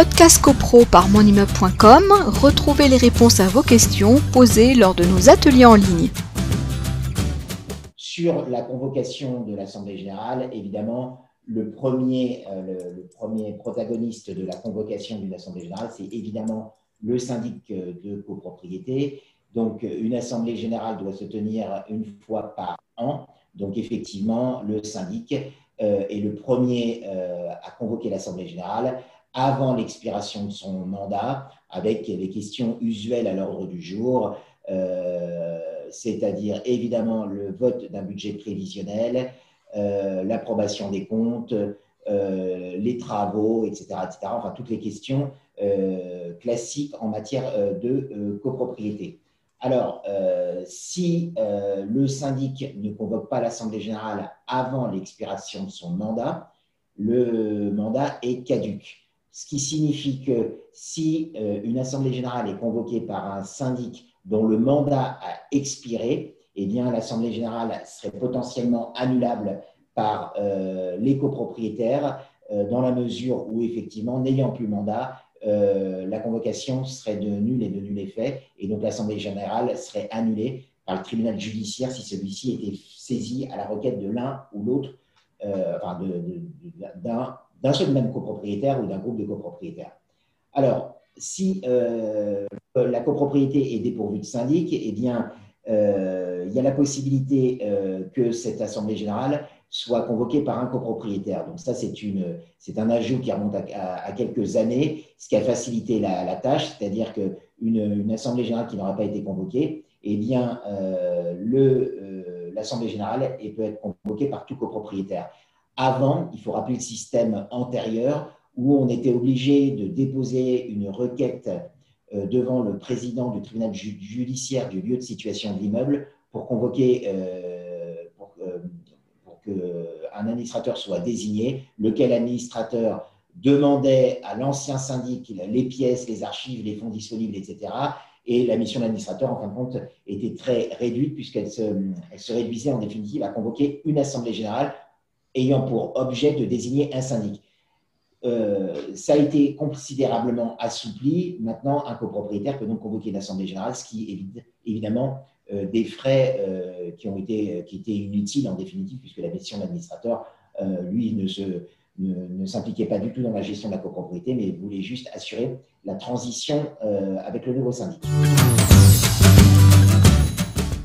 Podcast CoPro par monimmeuble.com, retrouvez les réponses à vos questions posées lors de nos ateliers en ligne. Sur la convocation de l'Assemblée générale, évidemment, le premier, euh, le, premier protagoniste de la convocation d'une Assemblée générale, c'est évidemment le syndic de copropriété. Donc, une Assemblée générale doit se tenir une fois par an. Donc, effectivement, le syndic euh, est le premier euh, à convoquer l'Assemblée générale avant l'expiration de son mandat, avec les questions usuelles à l'ordre du jour, euh, c'est-à-dire évidemment le vote d'un budget prévisionnel, l'approbation des comptes, les travaux, etc., etc. Enfin, toutes les questions classiques en matière de copropriété. Alors, euh, si euh, le syndic ne convoque pas l'Assemblée générale avant l'expiration de son mandat, le mandat est caduque. Ce qui signifie que si euh, une Assemblée générale est convoquée par un syndic dont le mandat a expiré, eh bien, l'Assemblée générale serait potentiellement annulable par les copropriétaires dans la mesure où, effectivement, n'ayant plus mandat, euh, la convocation serait de nul et de nul effet, et donc l'Assemblée générale serait annulée par le tribunal judiciaire si celui-ci était saisi à la requête de l'un ou l'autre, euh, enfin d'un seul même copropriétaire ou d'un groupe de copropriétaires. Alors, si euh, la copropriété est dépourvue de syndic, eh bien, il y a la possibilité que cette Assemblée générale soit convoqué par un copropriétaire. Donc ça, c'est, un ajout qui remonte à, quelques années, ce qui a facilité la, tâche, c'est-à-dire qu'une une assemblée générale qui n'aura pas été convoquée, eh bien, euh, euh, l'assemblée générale peut être convoquée par tout copropriétaire. Avant, il faut rappeler le système antérieur où on était obligé de déposer une requête euh, devant le président du tribunal judiciaire du lieu de situation de l'immeuble pour convoquer qu'un administrateur soit désigné, lequel administrateur demandait à l'ancien syndic les pièces, les archives, les fonds disponibles, etc. Et la mission de l'administrateur, en fin de compte, était très réduite puisqu'elle se, elle se réduisait en définitive à convoquer une assemblée générale ayant pour objet de désigner un syndic. Euh, ça a été considérablement assoupli. Maintenant, un copropriétaire peut donc convoquer une assemblée générale, ce qui évite évidemment euh, des frais euh, qui ont été étaient inutiles en définitive, puisque la mission d'administrateur, euh, lui, ne ne, s'impliquait pas du tout dans la gestion de la copropriété, mais voulait juste assurer la transition avec le nouveau syndic.